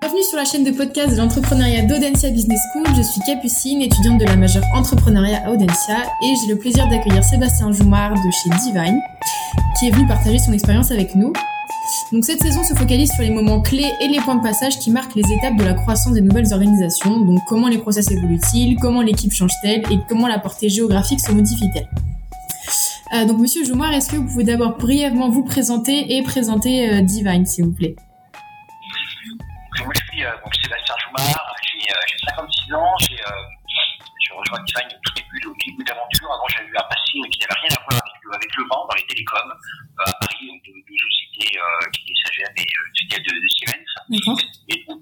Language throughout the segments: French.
Bienvenue sur la chaîne de podcast de l'entrepreneuriat d'Audencia Business School. Je suis Capucine, étudiante de la majeure entrepreneuriat à Audencia et j'ai le plaisir d'accueillir Sébastien Joumard de chez Divine qui est venu partager son expérience avec nous. Donc cette saison se focalise sur les moments clés et les points de passage qui marquent les étapes de la croissance des nouvelles organisations. Donc comment les process évoluent-ils, comment l'équipe change-t-elle? Et comment la portée géographique se modifie-t-elle? Euh, donc Monsieur Joumard, est-ce que vous pouvez d'abord brièvement vous présenter et présenter euh, Divine, s'il vous plaît? Rejoint Divine au tout début, au début d'aventure. Avant, j'avais eu un passé qui n'avait rien à voir avec, avec le vent dans les télécoms, à Paris, donc deux, deux sociétés qui étaient SAGM et une filiale de, de Siemens. Et donc,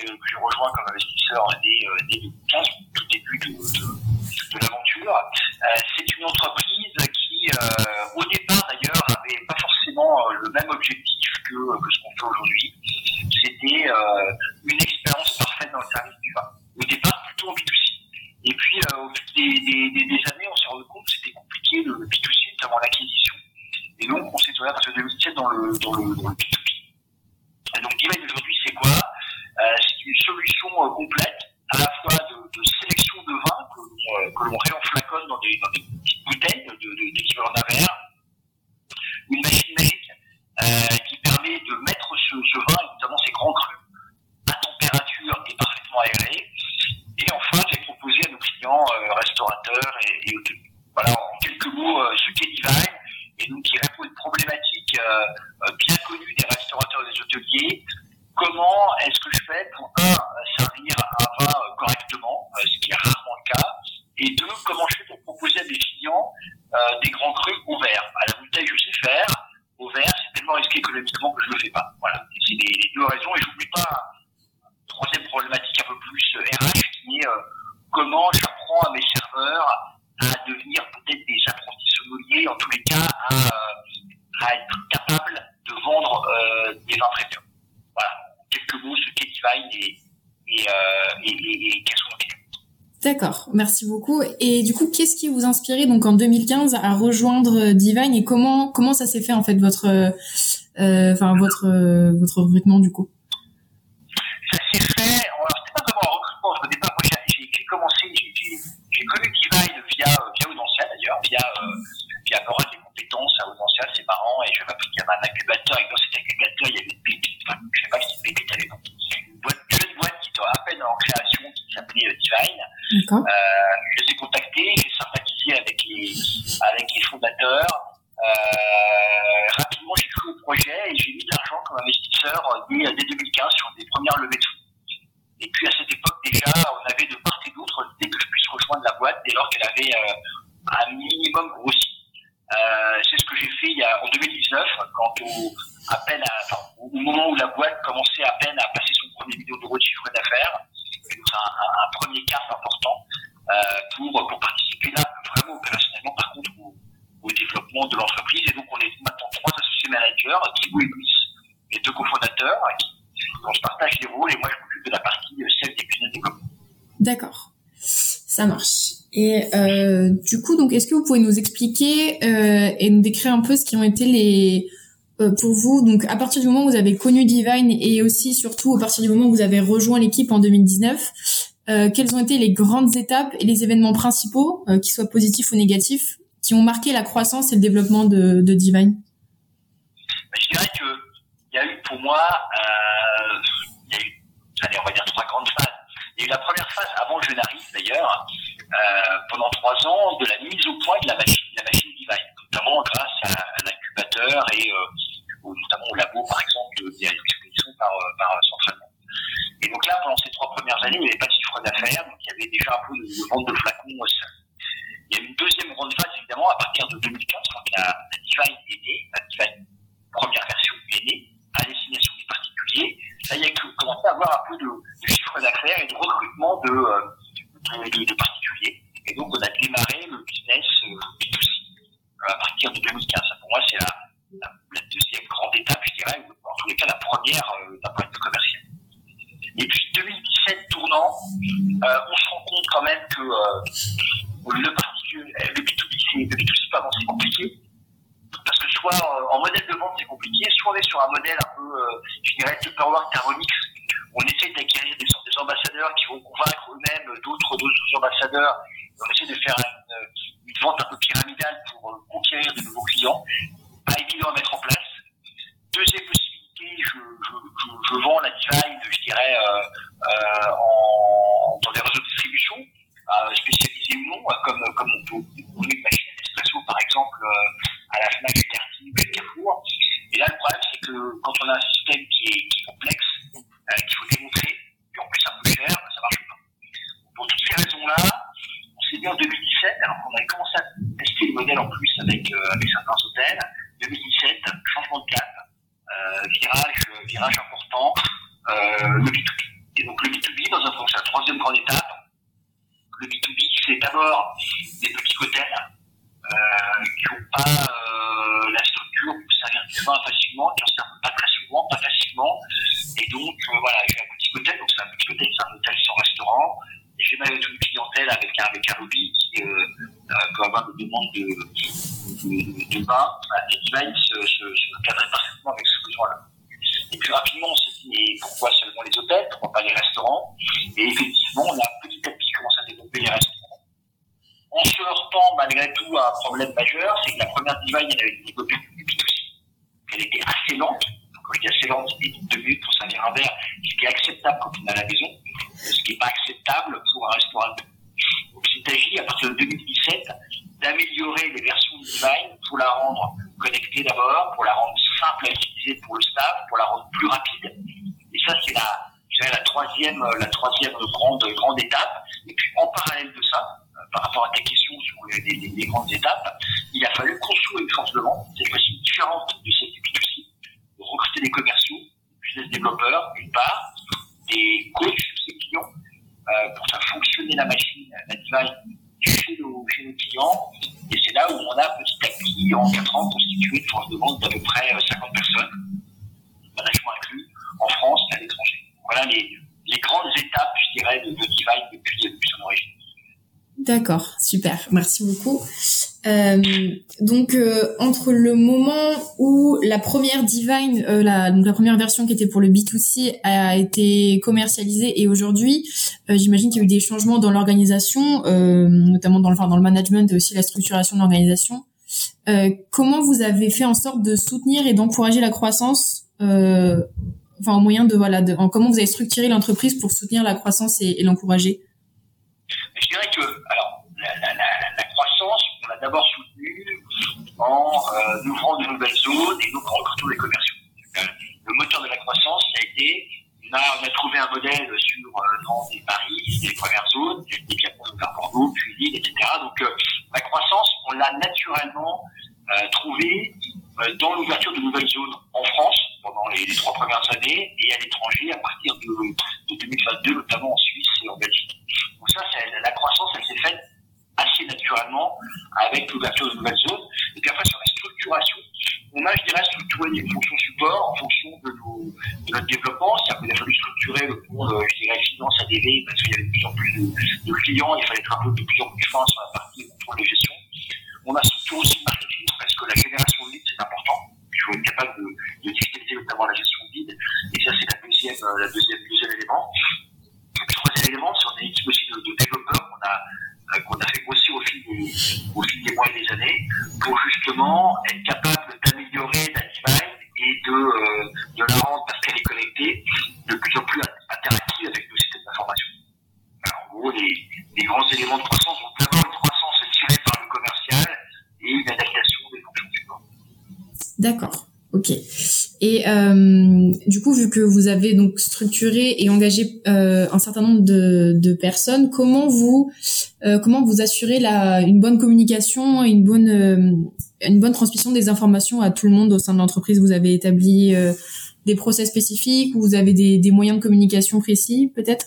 je rejoins comme investisseur dès, dès 2015, au tout début de, de, de l'aventure. c'est une entreprise qui, au départ d'ailleurs, avait pas forcément le même objectif que, que ce qu'on fait aujourd'hui. C'était une expérience parfaite dans le service du vin. Au départ, plutôt en B2C. Et puis, au fil des, des, des, années, on s'est rendu compte que c'était compliqué le, B2C, notamment l'acquisition. Et donc, on s'est tourné à partir de 2017 dans le, dans le, dans le B2B. Et donc, Divine aujourd'hui, c'est quoi C'est une solution complète, à la fois de, de sélection de vin que l'on que l'on réenflaconne dans des, dans des petites bouteilles d'équivalent d'un verre, une machine magique euh, qui permet de mettre ce, ce vin, notamment ces grands crus, à température et parfaitement aéré. Et enfin, j'ai proposé à nos clients euh, restaurateurs et, et hôteliers. Voilà, en quelques mots, euh, ce qu'est Divine, et donc qui répond à une problématique bien connue des restaurateurs et des hôteliers. Comment est-ce que je fais pour, un, servir un vin correctement, ce qui est rarement le cas, et deux, comment je fais pour proposer à mes clients des grands crus au verre. À la bouteille, je sais faire, au verre, c'est tellement risqué économiquement que je ne le fais pas. Voilà, c'est les, les, deux raisons. Et j'oublie pas une troisième problématique un peu plus RH qui est euh, comment j'apprends à mes serveurs à devenir peut-être des apprentis sommeliers, en tous les cas à, à être capable de vendre euh, des bien. Voilà, quelques mots, ce qu'est Divine et, et, euh, et, et, et quels sont nos clients. D'accord, merci beaucoup. Et du coup, qu'est-ce qui vous inspirait donc en 2015 à rejoindre Divine et comment comment ça s'est fait en fait votre euh, enfin votre euh, votre recrutement du coup? Ça s'est fait. Alors c'était pas vraiment un recrutement. Au départ, moi j'ai commencé, j'ai connu Divine via via Audencia d'ailleurs, via euh, via compétences à Audencia, c'est marrant. Et j'avais appris qu'il y avait un incubateur et dans cet incubateur il y avait une pépite. Enfin, je sais pas si une pépite boîte, une jeune boîte qui était à peine en création qui s'appelait Divine. Euh, je les ai contactés, j'ai sympathisé avec les, avec les fondateurs. Euh, rapidement, j'ai cru au projet et j'ai mis de l'argent comme investisseur dès, dès 2015 sur des premières levées de fonds. Et puis à cette époque déjà, on avait de part et d'autre l'idée que je puisse rejoindre la boîte dès lors qu'elle avait euh, un minimum grossi. Euh, c'est ce que j'ai fait il y a, en 2019, quand au, à peine à, enfin, au moment où la boîte commençait à peine à passer son premier million d'euros de chiffre d'affaires. C'est un, un, un, premier cap important euh, pour, pour participer là vraiment opérationnellement par contre au, au développement de l'entreprise. Et donc on est maintenant trois associés managers, Thibaut et Louis, les deux cofondateurs, qui, on se partage les rôles et moi je m'occupe de la partie celle des business développement. D'accord, ça marche. Et euh, du coup, donc, est-ce que vous pouvez nous expliquer euh, et nous décrire un peu ce qui ont été les euh, pour vous, donc à partir du moment où vous avez connu Divine et aussi surtout à partir du moment où vous avez rejoint l'équipe en 2019, euh, quelles ont été les grandes étapes et les événements principaux, qu'ils soient positifs ou négatifs, qui ont marqué la croissance et le développement de, Divine? Je dirais que il y a eu pour moi, il y a eu, allez, on va dire trois grandes phases. Il y a eu la première phase avant que je n'arrive d'ailleurs, pendant trois ans, de la mise au point de la machine, la machine Divine, notamment grâce à, à l'incubateur et ou notamment au labo, par exemple, de l'expédition par, par centralement. Et donc là, pendant ces trois premières années, il n'y avait pas de chiffre d'affaires, donc il y avait déjà un peu de, vente de flacons. Il y a une deuxième grande phase, évidemment, à partir de 2015, quand la, la Divine est née, la Divine première version est née, à destination des particuliers. Là, il y a commencé à avoir un peu de, de chiffre d'affaires et de recrutement de, de, particuliers. Et donc, on a démarré le business B2C à partir de 2015. Pour moi, c'est la, la, la, deuxième grande étape, je dirais, ou en tous les cas la première euh, d'un point de vue commercial. Et puis 2017 tournant, euh, on se rend compte quand même que euh, le, particulier, le B2B, le B2C, pardon, c'est compliqué. Parce que soit euh, en modèle de vente c'est compliqué, soit on est sur un modèle un peu je dirais, Tupperware Thermomix. On essaie d'acquérir des, des, ambassadeurs qui vont convaincre eux-mêmes d'autres d'autres ambassadeurs. On essaie de faire une, une, vente un peu pyramidale pour conquérir de nouveaux clients. Pas évident à mettre en place. Deuxième possibilité, je, je, je, je vends la design, je dirais, euh, euh, en, dans des réseaux de distribution, euh, spécialisés ou non, comme, comme on peut trouver une machine d'espresso, par exemple, à la FNAC, Liberty, ou Carrefour. Et là, le problème, c'est que quand on a un système qui est, qui est complexe, euh, qu'il faut démontrer, et en plus un peu cher, ça marche pas. Pour toutes ces raisons-là, on s'est dit en 2017, alors qu'on avait commencé à tester le modèle en plus avec, euh, avec certains hôtels, 2017, changement de cap, euh, virage, virage important, le B2B. Et donc le B2B, dans un c'est la troisième grande étape. Le B2B, c'est d'abord des petits hôtels euh, qui n'ont pas euh, la structure vin facilement, qui en pas très souvent, pas facilement. Et donc, euh, voilà, j'ai un petit hôtel, donc c'est un petit hôtel, c'est un hôtel sans restaurant. J'ai ma une clientèle avec un, avec un lobby qui euh, peut avoir des demandes de, de, de, de vin. Les designs se, se, se cadraient parfaitement avec ce besoin-là. Et puis rapidement, on s'est dit, mais pourquoi seulement les hôtels, pourquoi pas les restaurants Et effectivement, on a petit à petit commencé à développer les restaurants. En se heurtant malgré tout à un problème majeur, c'est que la première design, elle avait été développée B2C. Elle était assez lente. Quand je dis assez lente, c'était deux minutes pour servir un verre, ce qui est acceptable quand on est à la maison, ce qui n'est pas acceptable pour un restaurant. Donc il s'agit, à partir de 2017, d'améliorer les versions de design pour la rendre d'abord, pour la rendre simple à utiliser pour le staff, pour la rendre plus rapide. Et ça, c'est la, la troisième, la troisième grande, grande étape. Et puis, en parallèle de ça, par rapport à ta question sur les, grandes étapes, il a fallu construire une force de vente, cette fois-ci différente de celle du B2C, recruter des commerciaux, des développeurs, d'une part, des coachs ses clients, euh, pour faire fonctionner la machine, la device chez nos clients. Et c'est là où on a petit à petit, en 4 ans, constitué une force de vente d'à peu près 50 personnes, management inclus, en France et à l'étranger. Voilà les, grandes étapes, je dirais, de, de Divine depuis, depuis son origine. D'accord, super, merci beaucoup. Euh, donc euh, entre le moment où la première Divine, euh, la, la première version qui était pour le B2C a été commercialisée et aujourd'hui, euh, j'imagine qu'il y a eu des changements dans l'organisation, euh, notamment dans le, enfin, dans le management et aussi la structuration de l'organisation. comment vous avez fait en sorte de soutenir et d'encourager la croissance enfin au moyen de voilà de, en, comment vous avez structuré l'entreprise pour soutenir la croissance et, et l'encourager? Je dirais que alors la, la, la, la croissance on l'a d'abord soutenue en euh, ouvrant de nouvelles zones et nous recrutant des commerciaux. Le moteur de la croissance ça a été on a, trouvé un modèle sur euh, Paris, les premières zones, et puis après on a Bordeaux, puis Lille, etc. Donc euh, la croissance, on l'a naturellement euh, trouvé euh, dans l'ouverture de nouvelles zones en France pendant les, trois premières années et à l'étranger à partir de, de, 2022, notamment en en Belgique. Donc ça, la croissance, elle s'est faite assez naturellement avec l'ouverture de nouvelles zones. Et puis après, sur la structuration, on a, je dirais, structuré les fonctions support en fonction de, notre développement. C'est-à-dire qu'il a fallu structurer le pôle, je dirais, finance ADV parce qu'il y avait de plus en plus de, clients, il fallait être un peu de plus en plus fin la partie contrôle de gestion. On a structuré aussi le marketing parce que la génération de leads, c'est important. Il faut être capable de, de digitaliser notamment la gestion de leads. Et ça, c'est la deuxième, la deuxième, deuxième élément. Le troisième élément, c'est on a une équipe aussi de, de développeurs qu'on a qu'on a fait bosser au fil, des, au fil des mois et des années être capable d'améliorer la design et de, euh, de la rendre, parce qu'elle est connectée, de plus en plus interactive avec nos systèmes d'information. En gros, les, grands éléments de croissance ont d'abord une croissance tirée par le commercial et une adaptation des fonctions support. D'accord. Ok. Et euh, du coup, vu que vous avez donc structuré et engagé euh, un certain nombre de, personnes, comment vous comment vous assurez la une bonne communication et une bonne une bonne transmission des informations à tout le monde au sein de l'entreprise. Vous avez établi euh, des procès spécifiques ou vous avez des, moyens de communication précis, peut-être?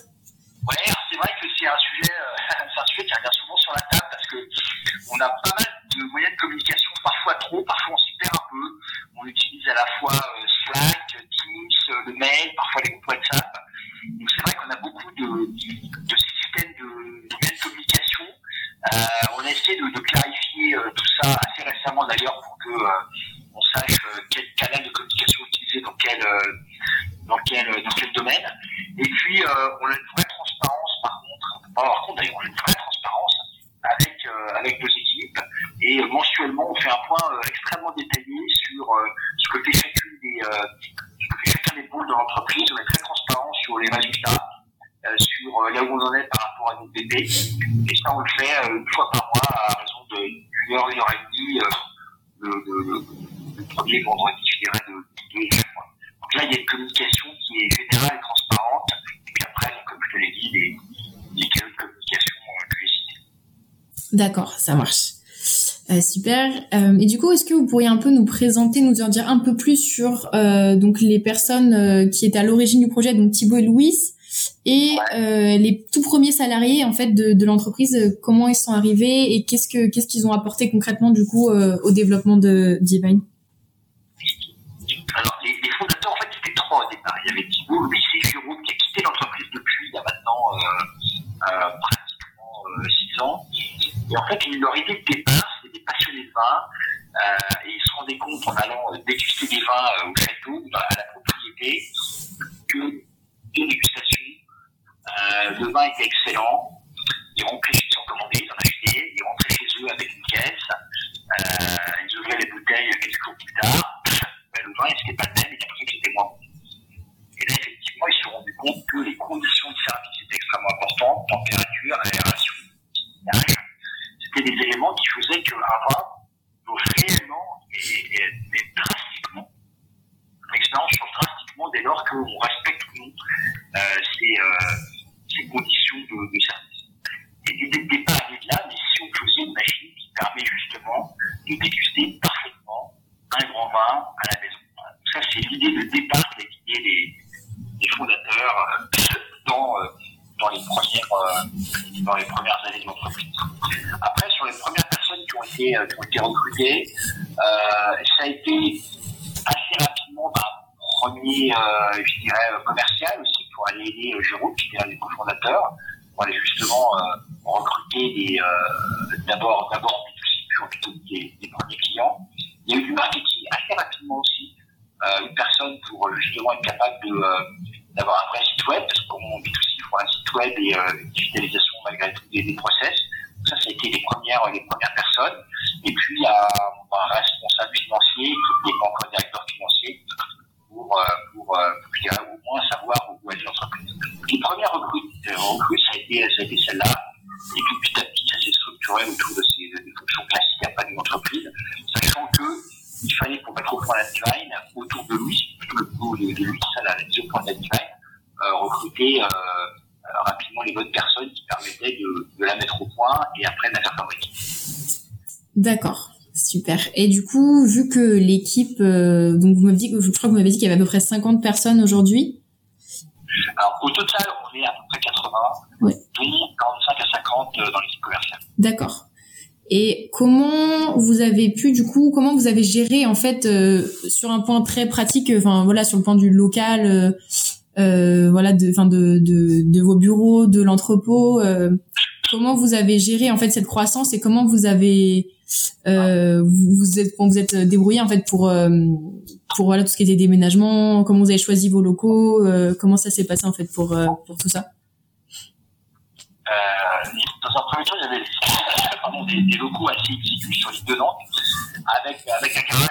Ouais, c'est vrai que c'est un sujet c'est un sujet qui revient souvent sur la table parce que on a pas mal de moyens de communication, parfois trop, parfois on s'y perd un peu. On utilise à la fois Slack, Teams, le mail, parfois les groupes WhatsApp. Donc c'est vrai qu'on a beaucoup de, de systèmes de, de moyens de communication. Euh, on a essayé de, de clarifier euh, tout ça assez récemment d'ailleurs pour que euh, on sache quel canal de communication utiliser dans quel quel, dans quel domaine. Et puis, on a une vraie transparence, par contre, on peut pas avoir compte d'ailleurs, on a une vraie transparence avec, avec nos équipes. Et mensuellement, on fait un point extrêmement détaillé sur ce que fait chacune des, ce que fait chacun des pôles de l'entreprise. On est très transparent sur les résultats, sur là où on en est par rapport à nos bébés. Et ça, on le fait une fois par mois à raison d'une le, le, le, premier vendredi, je dirais, de. Donc là, il y a une communication qui est générale et transparente. Et puis après, comme je te l'ai dit, les, les canaux de communication que j'ai cités. D'accord, ça marche. Euh, super. Euh, et du coup, est-ce que vous pourriez un peu nous présenter, nous en dire un peu plus sur euh, donc les personnes euh, qui étaient à l'origine du projet, donc Thibaut et Louis, et euh, les tout premiers salariés en fait de, de l'entreprise, euh, comment ils sont arrivés et qu'est-ce que qu'est-ce qu'ils ont apporté concrètement du coup euh, au développement de Divine Alors les, les, fondateurs en fait c'était trois au départ. Il y avait Thibault, Louis et Jérôme qui a quitté l'entreprise depuis il y a maintenant euh, pratiquement six ans. Et en fait leur idée de départ c'était des passionnés de vin et ils se rendaient compte en allant déguster des vins au château, à la propriété, que une dégustation euh, le vin était excellent. Ils rentraient chez eux, ont commandé, ils en achetaient. Ils rentraient chez eux avec une caisse. Euh, ils ouvraient les bouteilles quelques jours plus tard. Ben, le vin, c'était pas le même. Ils appris que c'était moins bon. Et là, effectivement, ils se sont rendus compte que les conditions de service étaient extrêmement importantes. Température, aération, C'était des éléments qui faisaient que un vin donc réellement et, et, et drastiquement, l'expérience change drastiquement dès lors qu'on respecte ou non euh, ces, euh, ces conditions de, de service. Et l'idée de départ est de là, mais si on faisait une machine qui permet justement de déguster parfaitement un grand vin à la maison. Ça, c'est l'idée de départ les, les fondateurs euh, dans, dans, les premières, dans les premières années de l'entreprise. Après, sur les premières personnes qui ont été, qui ont été recrutées, euh, ça a été assez rapidement d'un premier, euh, je dirais, commercial aussi pour aller aider Jérôme, qui était un des cofondateurs, pour aller justement euh, recruter des, euh, d'abord, d'abord en B2C, puis plutôt des, des, premiers clients. Il y a eu du marketing assez rapidement aussi, euh, une personne pour justement être capable de, d'avoir un vrai site web, parce que comme on B2C, il faut un site web et une digitalisation malgré tout des, des process. Ça, ça a été les premières, les premières Et puis, il un responsable financier qui pas encore directeur financier pour, pour, pour, pour au moins savoir où aller l'entreprise. Les premières a été, ça a été celle-là. Et puis petit à petit, ça s'est structuré autour de ces des fonctions classiques après d'une entreprise, sachant que il fallait pour mettre au point la divine, autour de lui, plutôt le boulot de, de lui, ça, la mise au point de la divine, euh, recruter euh, rapidement les bonnes personnes qui permettaient de, de la mettre au point et après de la faire fabriquer. D'accord. Super. Et du coup, vu que l'équipe, euh, donc vous m'avez dit, je crois que vous m'avez dit qu'il y avait à peu près 50 personnes aujourd'hui. Alors au total, on est à peu près 80, ouais. dont 45 à 50 dans l'équipe commerciale. D'accord. Et comment vous avez pu, du coup, comment vous avez géré en fait euh, sur un point très pratique, enfin voilà, sur le point du local, euh, euh, voilà, de, enfin de, de, de vos bureaux, de l'entrepôt. comment vous avez géré en fait cette croissance et comment vous avez euh, vous, vous êtes vous êtes débrouillé en fait pour euh, pour voilà tout ce qui était déménagement comment vous avez choisi vos locaux euh, comment ça s'est passé en fait pour pour tout ça? Dans un premier temps il y avait des, locaux assez exigus sur l'île de Nantes avec avec un garage.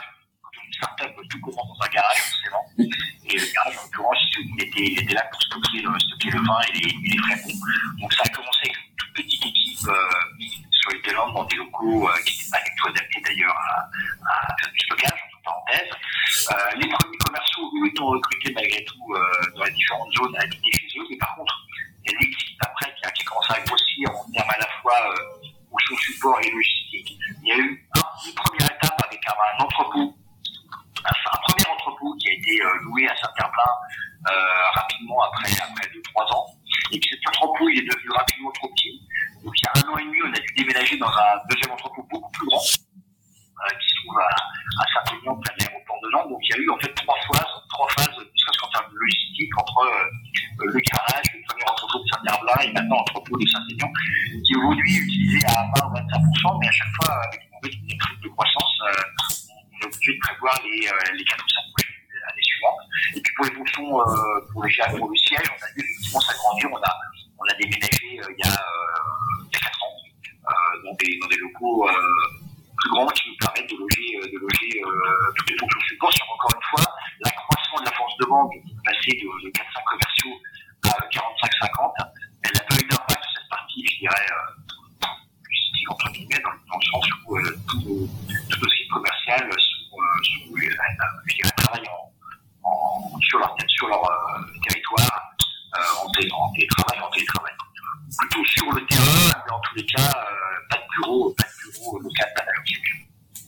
Une startup tout commence dans un garage forcément. Et le garage en l'occurrence il était, était là pour stocker, stocker le vin et les, les donc ça a commencé avec une toute petite équipe sur les deux langues dans des locaux qui n'étaient pas du tout adaptés d'ailleurs à, à, faire du stockage, entre parenthèses. Les premiers commerciaux, eux, étant recrutés malgré tout euh, dans les différentes zones, habiter chez eux, mais par contre, il y a l'équipe après qui a, à grossir en termes à la fois euh, au son support et logistique. Il y a eu un, une première étape avec un, un entrepôt, un, un, premier entrepôt qui a été euh, loué à Saint-Herblain rapidement après, après 2-3 ans. Et puis cet entrepôt, il est devenu rapidement trop petit. Donc il y a un an et demi, on a dû déménager un deuxième entrepôt beaucoup plus grand, euh, qui se trouve à, Saint-Aignan, près de l'aéroport de Nantes. Donc il y a eu en fait trois phases, trois phases, ne serait-ce qu'en termes de logistique, entre euh, le garage, le premier entrepôt de Saint-Herblain et maintenant l'entrepôt de Saint-Aignan, qui aujourd'hui est utilisé à 20 ou 25%, mais à chaque fois, avec une rythme de croissance, euh, on est obligé de prévoir les, euh, les 4 ou 5 prochaines années suivantes suivante. Et puis pour les fonctions, pour, le, pour le siège, on a dû effectivement s'agrandir. On a, on a déménagé il, y a, il y a 4 ans dans, des, dans des locaux plus grands qui nous permettent de loger, de loger toutes les fonctions support. Sur encore une fois, l'accroissement de la force de vente, passer de, de 400 commerciaux à 45-50, elle n'a pas eu d'impact sur cette partie, je dirais, entre guillemets, dans, le sens où euh, tous nos, sites dirais, travaillent en, en, sur leur, sur leur territoire en, télétravail, en télétravail. Plutôt sur le terrain, mais en tous les cas, pas bureau, pas de bureau local, pas.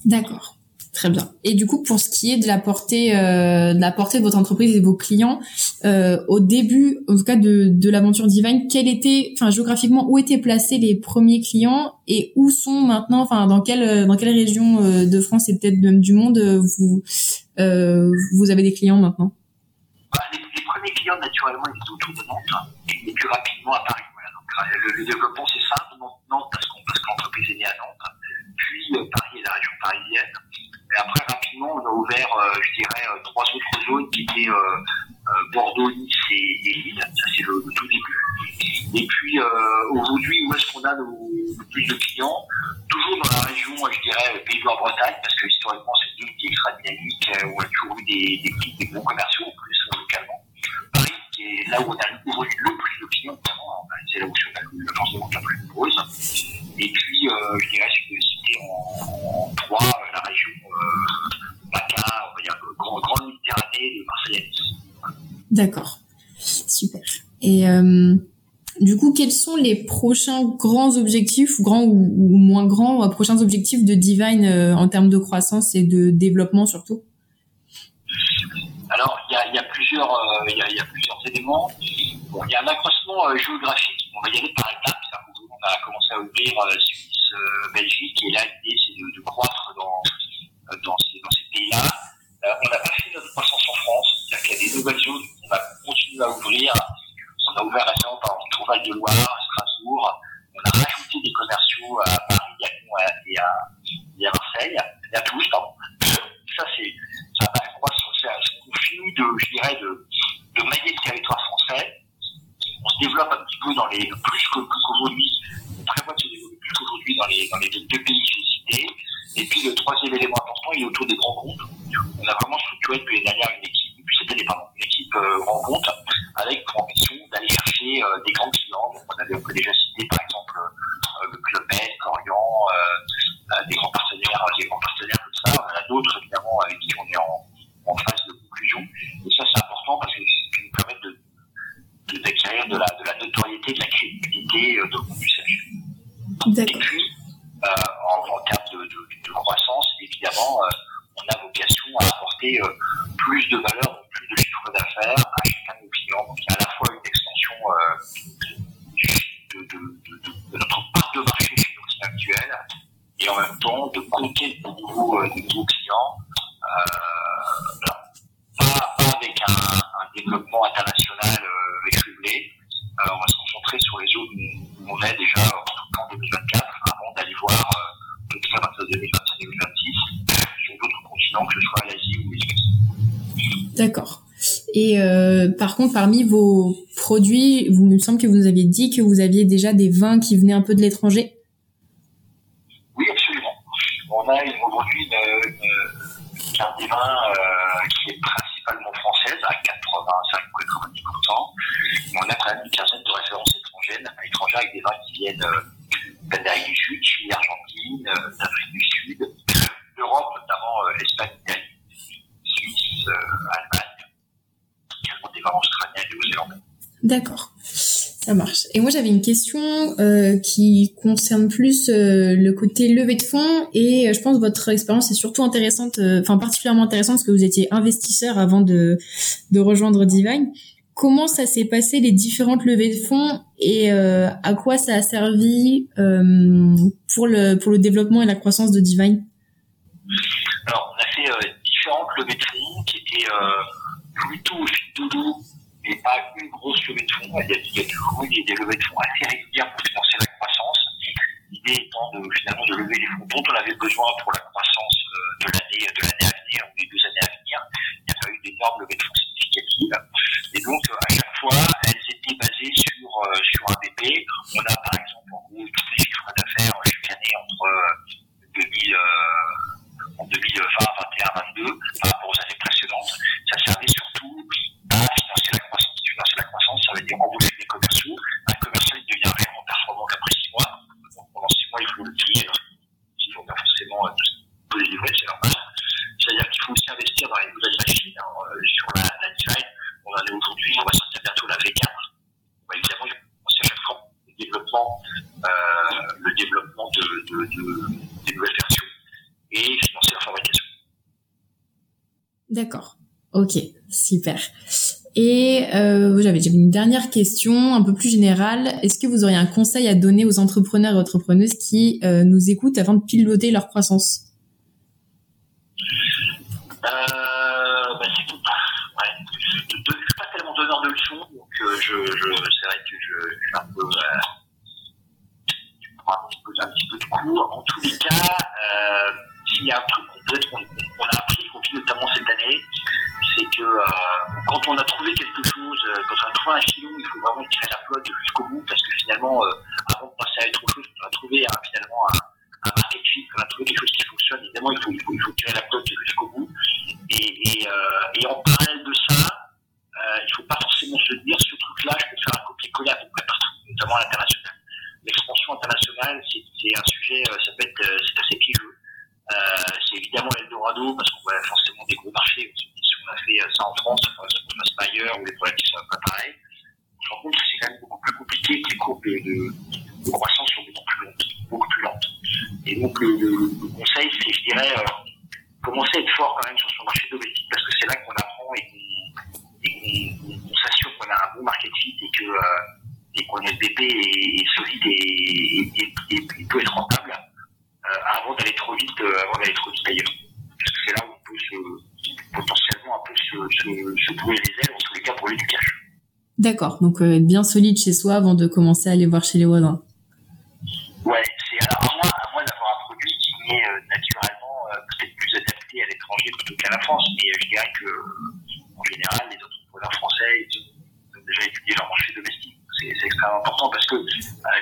D'accord. Très bien. Et du coup, pour ce qui est de la portée, euh, de la portée de votre entreprise et de vos clients, euh, au début, en tout cas de, de l'aventure Divine, quel était, enfin géographiquement, où étaient placés les premiers clients et où sont maintenant, enfin dans quelle dans quelle région euh, de France et peut-être même du monde euh, vous euh, vous avez des clients maintenant? Bah, les, les, premiers clients naturellement ils étaient autour de Nantes et plus rapidement à Paris. Voilà. Donc, le, le développement c'est simple, Nantes parce qu'on parce que l'entreprise est née à Nantes, puis Paris et la région parisienne. Et après, rapidement, on a ouvert, euh, je dirais, euh, trois autres zones qui étaient euh, Bordeaux, Nice et, Lille. Ça, c'est le, tout début. Et puis, aujourd'hui, où est-ce qu'on a le plus de clients? Toujours dans la région, je dirais, Pays de Loire-Bretagne, parce que historiquement, c'est une ville qui est extra dynamique, où on a toujours eu des, des, bons commerciaux, en plus, localement. Paris, qui est là où on a aujourd'hui le plus c'est là où la force de la plus nombreuse. Et puis, je dirais, je citer en, en trois, la région PACA, on va dire grande, grande Méditerranée de Marseille. D'accord, super. Et euh, du coup, quels sont les prochains grands objectifs, grands ou, ou moins grands, euh, prochains objectifs de Divine euh, en termes de croissance et de développement surtout? Alors, il y a, y, a plusieurs, euh, y, a, y a plusieurs éléments. Bon, il y a un accroissement euh, géographique. Par étapes. On a commencé à ouvrir Suisse, Belgique, et là, l'idée, c'est de, croître dans, dans ces, pays-là. Euh, on n'a pas fait notre croissance en France, c'est-à-dire qu'il y a des nouvelles zones qu'on va continuer à ouvrir. On a ouvert récemment par exemple Trouval de Loire, à Strasbourg. On a rajouté des commerciaux à Paris à Lyon et à, et à Marseille, et à Toulouse, pardon. Ça, c'est, ça va croissance, c'est continue de, je dirais, de, de mailler le territoire français. On se développe un petit peu dans les, plus qu'aujourd'hui, on prévoit de se développer plus qu'aujourd'hui dans les, dans les deux pays que j'ai cités. Et puis le troisième élément important, il est autour des grands comptes. On a vraiment structuré depuis l'année dernière une équipe, depuis cette année, pardon, une équipe euh, grand compte, avec pour ambition d'aller chercher euh, des grands clients. Donc on avait on peut déjà cité par exemple euh, le Club Med, Corian, des grands partenaires, des grands partenaires comme ça. On en a d'autres évidemment avec qui on est en, en phase de conclusion. Et ça c'est important parce que ça nous permet de d'acquérir de, de, la, de la notoriété, de la crédibilité euh, de l'usage. Et puis, euh, en, en, termes de, de, de, croissance, évidemment, euh, on a vocation à apporter euh, plus de valeur, plus de chiffre d'affaires à chacun de nos clients. Donc, il y a à la fois une extension de, notre part de marché chez nos clients actuels et en même temps de conquête de nouveaux, de nouveaux clients. Pas, pas, avec un, un développement international échevelé. Euh, on va se concentrer sur les zones où on est déjà en 2024 avant d'aller voir euh, 2025-2026 sur d'autres continents, que ce soit l'Asie ou les D'accord. Et euh, par contre, parmi vos produits, vous me semble que vous nous aviez dit que vous aviez déjà des vins qui venaient un peu de l'étranger. Oui, absolument. On a aujourd'hui une, carte des vins euh, qui est principalement française à 85 90%. On a quand même une références avec des vins qui viennent euh, d'Amérique du Sud, Chili, Argentine, euh, d'Afrique du Sud, d'Europe, notamment euh, Espagne, Italie, Suisse, Allemagne, également des vins australiens et néo-zélandais. D'accord. Ça marche. Et moi, j'avais une question euh, qui concerne plus euh, le côté levée de fonds et euh, je pense que votre expérience est surtout intéressante, enfin particulièrement intéressante parce que vous étiez investisseur avant de rejoindre Divine. Comment ça s'est passé les différentes levées de fonds et à quoi ça a servi pour le pour le développement et la croissance de Divine? Alors, on a fait différentes levées de fonds qui étaient plutôt au fil et pas une grosse levée de fonds. Il y a, il y a toujours eu des, levées de fonds assez régulières pour financer la croissance. L'idée étant de, finalement de lever les fonds dont on avait besoin pour la croissance de l'année de l'année à venir ou des deux années à venir. Il n'y a pas eu d'énormes levées de fonds. Et donc, à chaque fois, elles étaient basées sur, euh, sur ABP. On a par euh, j'avais une dernière question, un peu plus générale. Est-ce que vous auriez un conseil à donner aux entrepreneurs et entrepreneuses qui euh, nous écoutent avant de piloter leur croissance? Euh, bah, c'est. Je ne suis pas tellement donneur de leçons, donc je, c'est vrai que je, suis un peu, un petit peu, un petit peu de cours. En tous les cas, s'il y a un truc qu'on on a appris, notamment cette année, c'est que euh, quand on a trouvé quelque chose, euh, quand on a trouvé un filon, il faut vraiment tirer la flotte jusqu'au bout, parce que finalement, euh, avant de passer à autre chose, on a trouvé hein, finalement un, un market fit, on a trouvé quelque chose qui fonctionne, évidemment, il faut, tirer la flotte jusqu'au bout. Et, en parallèle de ça, il ne faut pas forcément se dire ce truc-là, je peux faire un copier-coller à peu près partout, notamment à l'international. L'expansion internationale, c'est un sujet, ça peut être, c'est assez piégeux. Euh, c'est évidemment l'Eldorado parce qu'on voit forcément des gros marchés. Si on a fait ça en France, par on fasse pas ailleurs ou les problématiques sont pas rend compte que c'est quand même beaucoup plus compliqué, que les courbes de, croissance sont beaucoup plus lentes, beaucoup plus lentes. Et donc le, conseil, c'est, je dirais, euh, commencer à être fort quand même sur son marché domestique parce que c'est là qu'on apprend et qu'on, qu'on s'assure qu'on a un bon market fit et que euh, et qu'on SBP est, est solide et, et, et, et peut être rentable euh, avant d'aller trop vite, euh, avant d'aller trop vite ailleurs. Parce que c'est là où on peut se, potentiellement un peu se, se, se trouver les ailes, en tous les cas pour les du cash. D'accord, donc euh, être bien solide chez soi avant de commencer à aller voir chez les voisins. Ouais, c'est alors à moins d'avoir un produit qui est euh, naturellement euh, peut-être plus adapté à l'étranger plutôt qu'à la France, mais je dirais que en général, les entrepreneurs français ils ont déjà étudié leur marché domestique. C'est extrêmement important parce que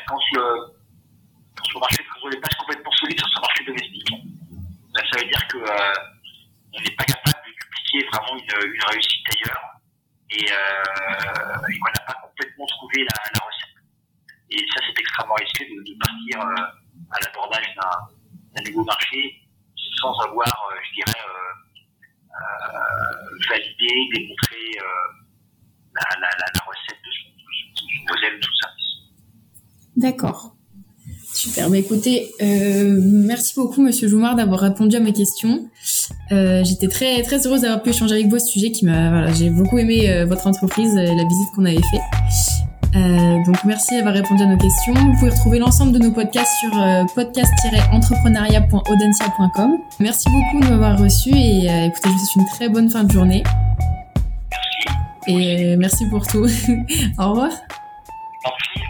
quand le, le marché n'est pas complètement solide sur son marché domestique, ben, ça veut dire que on n'est pas capable de dupliquer vraiment une réussite ailleurs et, euh, qu'on n'a pas complètement trouvé la, recette. Et ça, c'est extrêmement risqué de, partir euh, à l'abordage d'un nouveau marché sans avoir, euh, je dirais, validé, démontré la, recette de son, de son modèle service. D'accord. Super. Bah, écoutez, euh, merci beaucoup, Monsieur Joumard, d'avoir répondu à mes questions. Euh, J'étais très très heureuse d'avoir pu échanger avec vous ce sujet qui m'a. Voilà, j'ai beaucoup aimé euh, votre entreprise et la visite qu'on avait fait. Euh, donc merci d'avoir répondu à nos questions. Vous pouvez retrouver l'ensemble de nos podcasts sur podcast-entrepreneuriat.audencia.com. Merci beaucoup de m'avoir reçu et écoutez, je vous souhaite une très bonne fin de journée. Merci. Et merci pour tout. Au revoir. Merci.